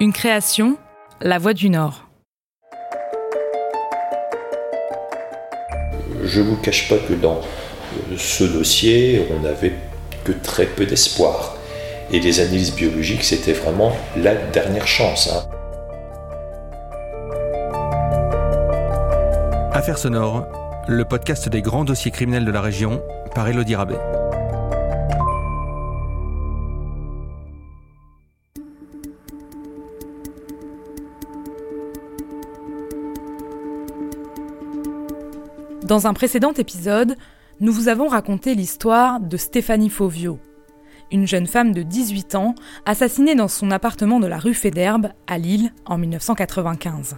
Une création, La Voix du Nord. Je ne vous cache pas que dans ce dossier, on n'avait que très peu d'espoir. Et les analyses biologiques, c'était vraiment la dernière chance. Hein. Affaires sonores, le podcast des grands dossiers criminels de la région par Elodie Rabet. Dans un précédent épisode, nous vous avons raconté l'histoire de Stéphanie Fauvio, une jeune femme de 18 ans assassinée dans son appartement de la rue Féderbe à Lille en 1995.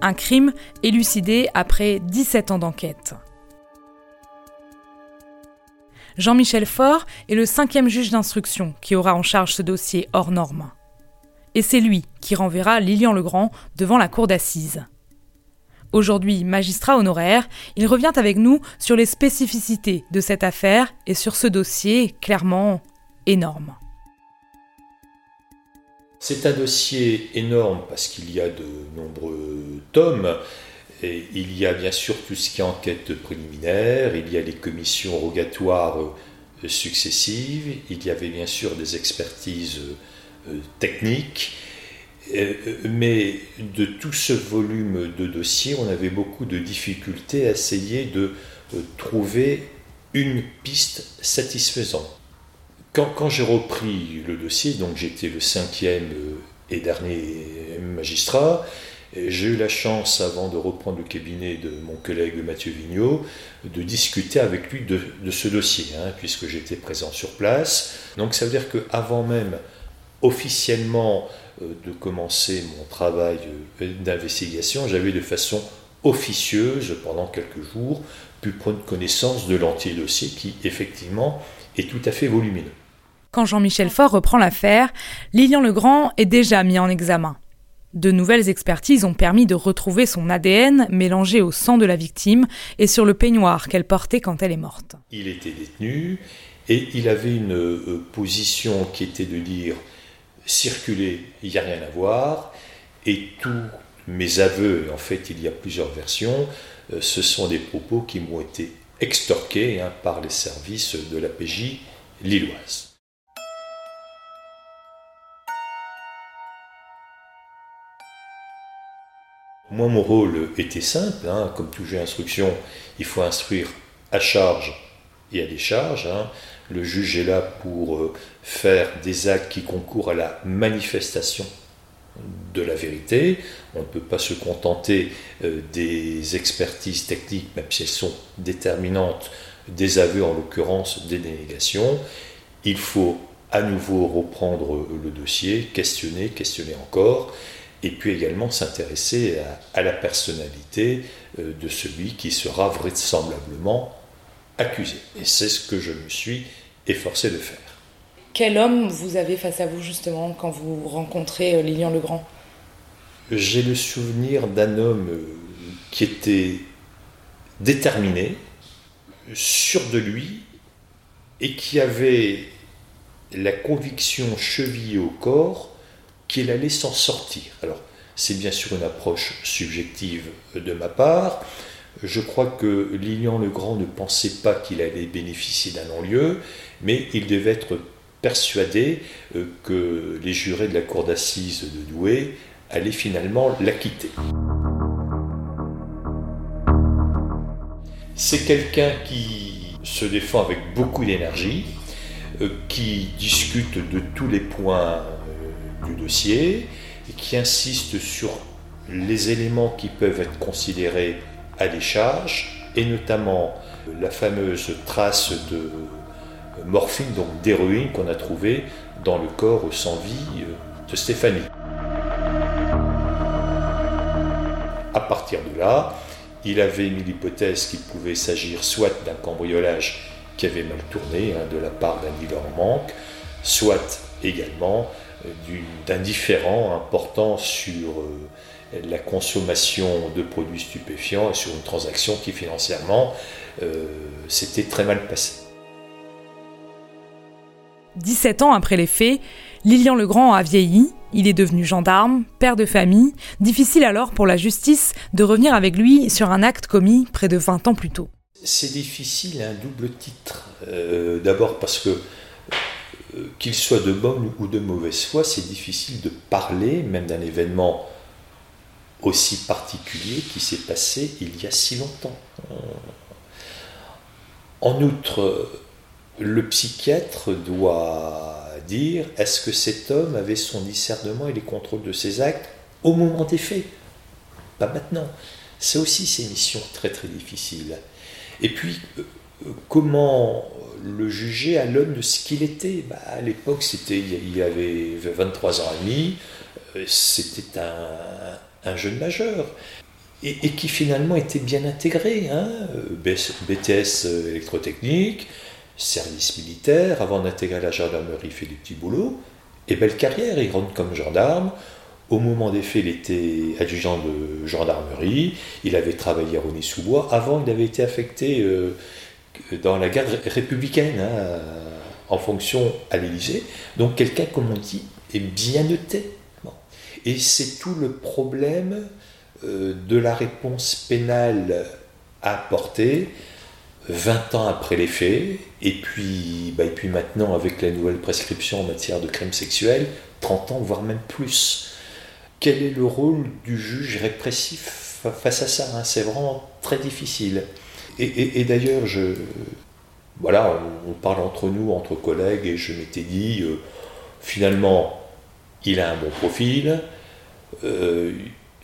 Un crime élucidé après 17 ans d'enquête. Jean-Michel Faure est le cinquième juge d'instruction qui aura en charge ce dossier hors norme et c'est lui qui renverra Lilian Legrand devant la cour d'assises. Aujourd'hui magistrat honoraire, il revient avec nous sur les spécificités de cette affaire et sur ce dossier clairement énorme. C'est un dossier énorme parce qu'il y a de nombreux tomes. Il y a bien sûr tout ce qui est enquête préliminaire, il y a les commissions rogatoires successives, il y avait bien sûr des expertises technique. Euh, mais de tout ce volume de dossiers, on avait beaucoup de difficultés à essayer de euh, trouver une piste satisfaisante. Quand, j'ai repris le dossier, donc j'étais le cinquième et dernier magistrat, j'ai eu la chance, avant de reprendre le cabinet de mon collègue Mathieu Vigneault, de discuter avec lui de, de ce dossier, hein, puisque j'étais présent sur place. Donc ça veut dire qu'avant même officiellement euh, de commencer mon travail euh, d'investigation, j'avais de façon officieuse, pendant quelques jours, pu prendre connaissance de l'entier dossier qui, effectivement, est tout à fait volumineux. Quand Jean-Michel Faure reprend l'affaire, Lilian Legrand est déjà mis en examen. De nouvelles expertises ont permis de retrouver son ADN mélangé au sang de la victime et sur le peignoir qu'elle portait quand elle est morte. Il était détenu et il avait une euh, position qui était de dire circuler, il n'y a rien à voir, et tous mes aveux, en fait il y a plusieurs versions, euh, ce sont des propos qui m'ont été extorqués hein, par les services de la PJ lilloise. Moi, mon rôle était simple, hein, comme tout d'instruction, il faut instruire à charge et à décharge. Hein. Le juge est là pour euh, faire des actes qui concourent à la manifestation de la vérité. On ne peut pas se contenter euh, des expertises techniques, même si elles sont déterminantes, des aveux en l'occurrence des dénégations. Il faut à nouveau reprendre le dossier, questionner, questionner encore, et puis également s'intéresser à, la personnalité euh, de celui qui sera vraisemblablement accusé. Et c'est ce que je me suis efforcé de faire. Quel homme vous avez face à vous justement quand vous rencontrez euh, Lilian Legrand J'ai le souvenir d'un homme euh, qui était déterminé, sûr de lui, et qui avait la conviction chevillée au corps qu'il allait s'en sortir. Alors, c'est bien sûr une approche subjective de ma part, je crois que Lilian le Grand ne pensait pas qu'il allait bénéficier d'un non-lieu, mais il devait être persuadé euh, que les jurés de la cour d'assises de Douai allaient finalement l'acquitter. C'est quelqu'un qui se défend avec beaucoup d'énergie, euh, qui discute de tous les points euh, du dossier, et qui insiste sur les éléments qui peuvent être considérés à des charges, et notamment la fameuse trace de morphine, donc d'héroïne qu'on a trouvée dans le corps sans vie euh, de Stéphanie. À partir de là, il avait mis l'hypothèse qu'il pouvait s'agir soit d'un cambriolage qui avait mal tourné hein, de la part d'un dealer en manque, soit également euh, d'un différent important sur euh, la consommation de produits stupéfiants sur une transaction qui financièrement euh, s'était très mal passée. 17 ans après les faits, Lilian Legrand a vieilli, il est devenu gendarme, père de famille, difficile alors pour la justice de revenir avec lui sur un acte commis près de 20 ans plus tôt. C'est difficile à un double titre. Euh, d'abord parce que euh, qu'il soit de bonne ou de mauvaise foi, c'est difficile de parler même d'un événement aussi particulier qui s'est passé il y a si longtemps. En outre, le psychiatre doit dire est-ce que cet homme avait son discernement et les contrôles de ses actes au moment des faits? Pas maintenant. Ça aussi, c'est une mission très très difficile. Et puis, euh, comment le juger à l'aune de ce qu'il était? Bah, À l'époque, c'était, il avait 23 ans et demi, euh, c'était un, jeune majeur. Et, qui finalement était bien intégré. Hein BTS euh, électrotechnique, service militaire, avant d'intégrer la gendarmerie, il fait des petits boulots, et belle carrière, il rentre comme gendarme. Au moment des faits, il était adjudant de gendarmerie, il avait travaillé à Rony-sous-Bois, avant il avait été affecté euh, dans la garde républicaine, hein, en fonction à l'Élysée. Donc quelqu'un, comme on dit, est bien noté. Et c'est tout le problème euh, de la réponse pénale à apporter 20 ans après les faits, et puis, bah, et puis maintenant avec la nouvelle prescription en matière de crimes sexuels, 30 ans, voire même plus. Quel est le rôle du juge répressif face à ça hein? C'est vraiment très difficile. Et, d'ailleurs, voilà, on, parle entre nous, entre collègues, et je m'étais dit, euh, finalement, il a un bon profil, euh,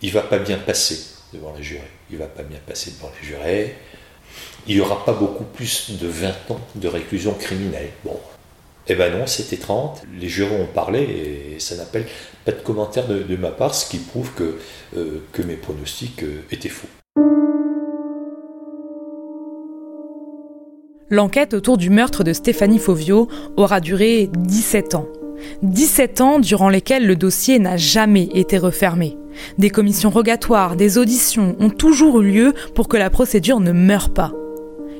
il va pas bien passer devant les jurés. Il va pas bien passer devant les jurés il n'y aura pas beaucoup plus de 20 ans de réclusion criminelle. Bon, eh ben non, c'était 30. Les jurés ont parlé et ça n'appelle pas de commentaire de, ma part, ce qui prouve que, euh, mes pronostics euh, étaient faux. L'enquête autour du meurtre de Stéphanie Fauvio aura duré 17 ans. 17 ans durant lesquels le dossier n'a jamais été refermé. Des commissions rogatoires, des auditions ont toujours eu lieu pour que la procédure ne meure pas.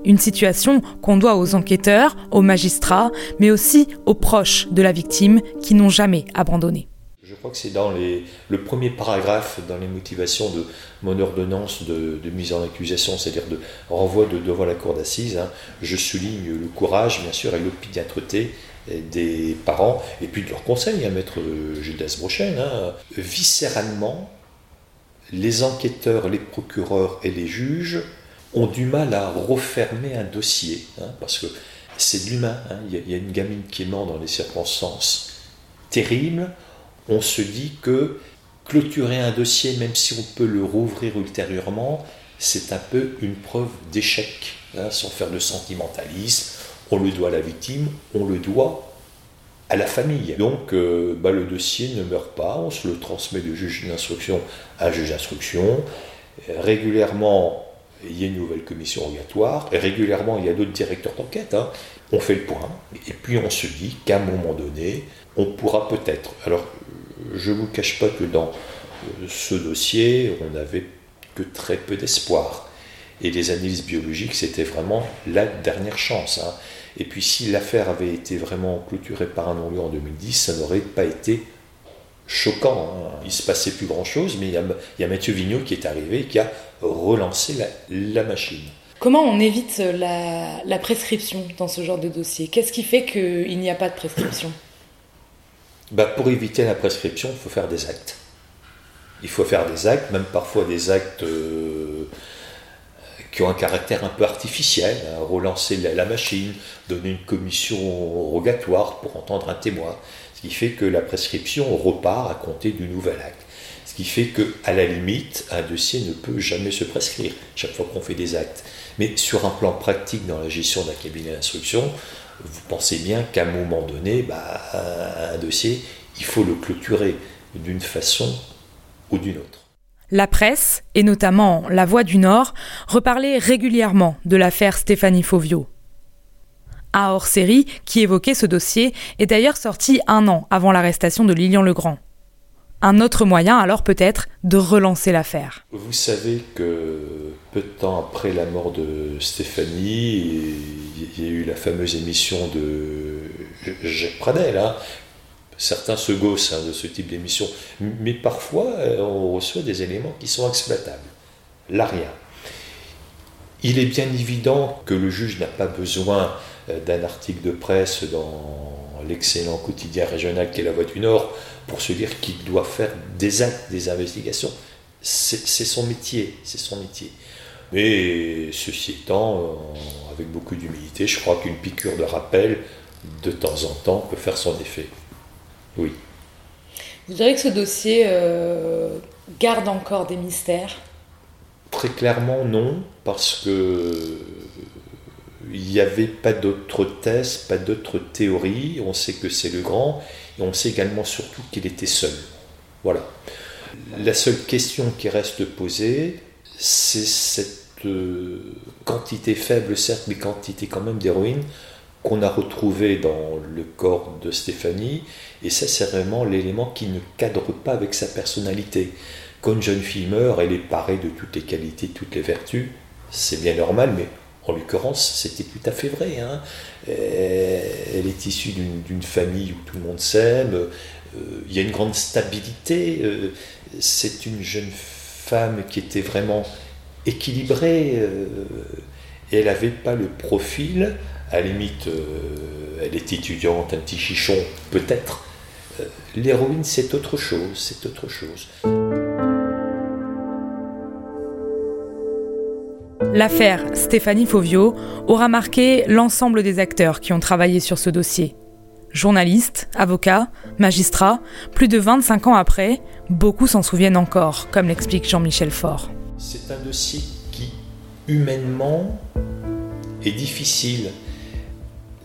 Une situation qu'on doit aux enquêteurs, aux magistrats, mais aussi aux proches de la victime qui n'ont jamais abandonné. Je crois que c'est dans le premier paragraphe dans les motivations de mon ordonnance de, mise en accusation, c'est-à-dire de renvoi de, devant la cour d'assises. Hein. je souligne le courage, bien sûr, et l'opiniâtreté des parents, et puis de leur conseil, à hein, maître Judas Brochen. Hein. Viscéralement, les enquêteurs, les procureurs et les juges ont du mal à refermer un dossier, hein, parce que c'est de l'humain. Hein. Il, y a une gamine qui est morte dans des circonstances terribles. On se dit que clôturer un dossier, même si on peut le rouvrir ultérieurement, c'est un peu une preuve d'échec, sans faire de sentimentalisme. On le doit à la victime, on le doit à la famille. Donc euh, bah, le dossier ne meurt pas, on se le transmet de juge d'instruction à juge d'instruction. Régulièrement, il y a une nouvelle commission et régulièrement, il y a d'autres directeurs d'enquête. Hein. On fait le point, et puis on se dit qu'à un moment donné, on pourra peut-être. Alors, je ne vous cache pas que dans euh, ce dossier, on n'avait que très peu d'espoir. Et les analyses biologiques, c'était vraiment la dernière chance. Hein. Et puis, si l'affaire avait été vraiment clôturée par un non-lieu en 2010, ça n'aurait pas été choquant. Hein. Il se passait plus grand-chose, mais il y, a, Mathieu Vigneault qui est arrivé et qui a relancé la, machine. Comment on évite la, prescription dans ce genre de dossier? Qu'est-ce qui fait qu'il n'y a pas de prescription? Bah Pour éviter la prescription, il faut faire des actes. Il faut faire des actes, même parfois des actes euh, qui ont un caractère un peu artificiel, hein. relancer la, machine, donner une commission rogatoire pour entendre un témoin qui fait que la prescription repart à compter du nouvel acte. Ce qui fait que, à la limite, un dossier ne peut jamais se prescrire chaque fois qu'on fait des actes. Mais sur un plan pratique dans la gestion d'un cabinet d'instruction, vous pensez bien qu'à un moment donné, bah, un dossier, il faut le clôturer d'une façon ou d'une autre. La presse, et notamment La Voix du Nord, reparlait régulièrement de l'affaire Stéphanie Fauvio. Un hors-série qui évoquait ce dossier est d'ailleurs sorti un an avant l'arrestation de Lilian Legrand. Un autre moyen alors peut-être de relancer l'affaire. Vous savez que peu de temps après la mort de Stéphanie, il y a eu la fameuse émission de Jacques Pradel, hein. Certains se gossent hein, de ce type d'émission, mais parfois euh, on reçoit des éléments qui sont exploitables. Là, rien. Il est bien évident que le juge n'a pas besoin euh, d'un article de presse dans l'excellent quotidien régional qu'est La Voix du Nord pour se dire qu'il doit faire des actes, des investigations. C'est son métier, c'est son métier. Mais ceci étant, euh, avec beaucoup d'humilité, je crois qu'une piqûre de rappel, de temps en temps, peut faire son effet. Oui. Vous direz que ce dossier euh, garde encore des mystères Très clairement non, parce que il n'y avait pas d'autres thèses, pas d'autres théories. On sait que c'est le grand, et on sait également surtout qu'il était seul. Voilà. La seule question qui reste posée, c'est cette euh, quantité faible, certes, mais quantité quand même d'héroïne qu'on a retrouvée dans le corps de Stéphanie. Et ça, c'est vraiment l'élément qui ne cadre pas avec sa personnalité. Quand une jeune fille meurt, elle est parée de toutes les qualités, toutes les vertus. C'est bien normal, mais en l'occurrence, c'était tout à fait vrai. Hein. Elle est issue d'une famille où tout le monde s'aime. Euh, il y a une grande stabilité. Euh, c'est une jeune femme qui était vraiment équilibrée. Euh, et elle n'avait pas le profil. À la limite, elle est étudiante, un petit chichon, peut-être. L'héroïne, c'est autre chose. C'est autre chose. L'affaire Stéphanie Fauvio aura marqué l'ensemble des acteurs qui ont travaillé sur ce dossier. Journalistes, avocats, magistrats, plus de 25 ans après, beaucoup s'en souviennent encore, comme l'explique Jean-Michel Faure. C'est un dossier qui, humainement, est difficile.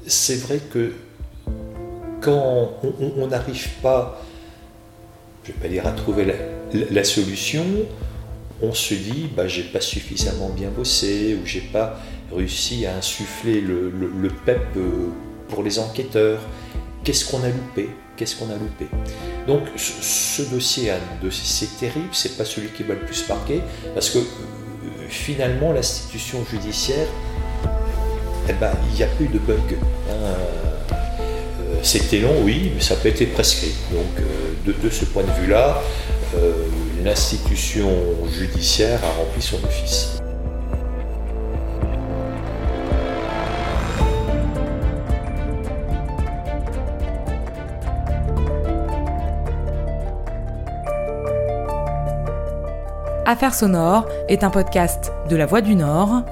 C'est vrai que quand on n'arrive pas, je vais pas dire à trouver la solution, on se dit bah, j'ai pas suffisamment bien bossé ou j'ai pas réussi à insuffler le, PEP euh, pour les enquêteurs. Qu'est-ce qu'on a loupé? Qu'est-ce qu'on a loupé? Donc ce, dossier, c'est terrible, c'est pas celui qui va le plus marquer parce que euh, finalement l'institution judiciaire, eh ben, il n'y a plus de bugs. Hein. Euh, c'était long, oui, mais ça peut être prescrit. Donc de, ce point de vue-là, l'institution judiciaire a rempli son office. Affaires sonores est un podcast de La Voix du Nord,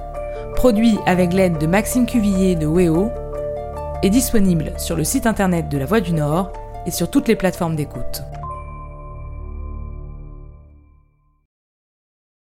produit avec l'aide de Maxime Cuvillier de WEO, et disponible sur le site internet de La Voix du Nord et sur toutes les plateformes d'écoute.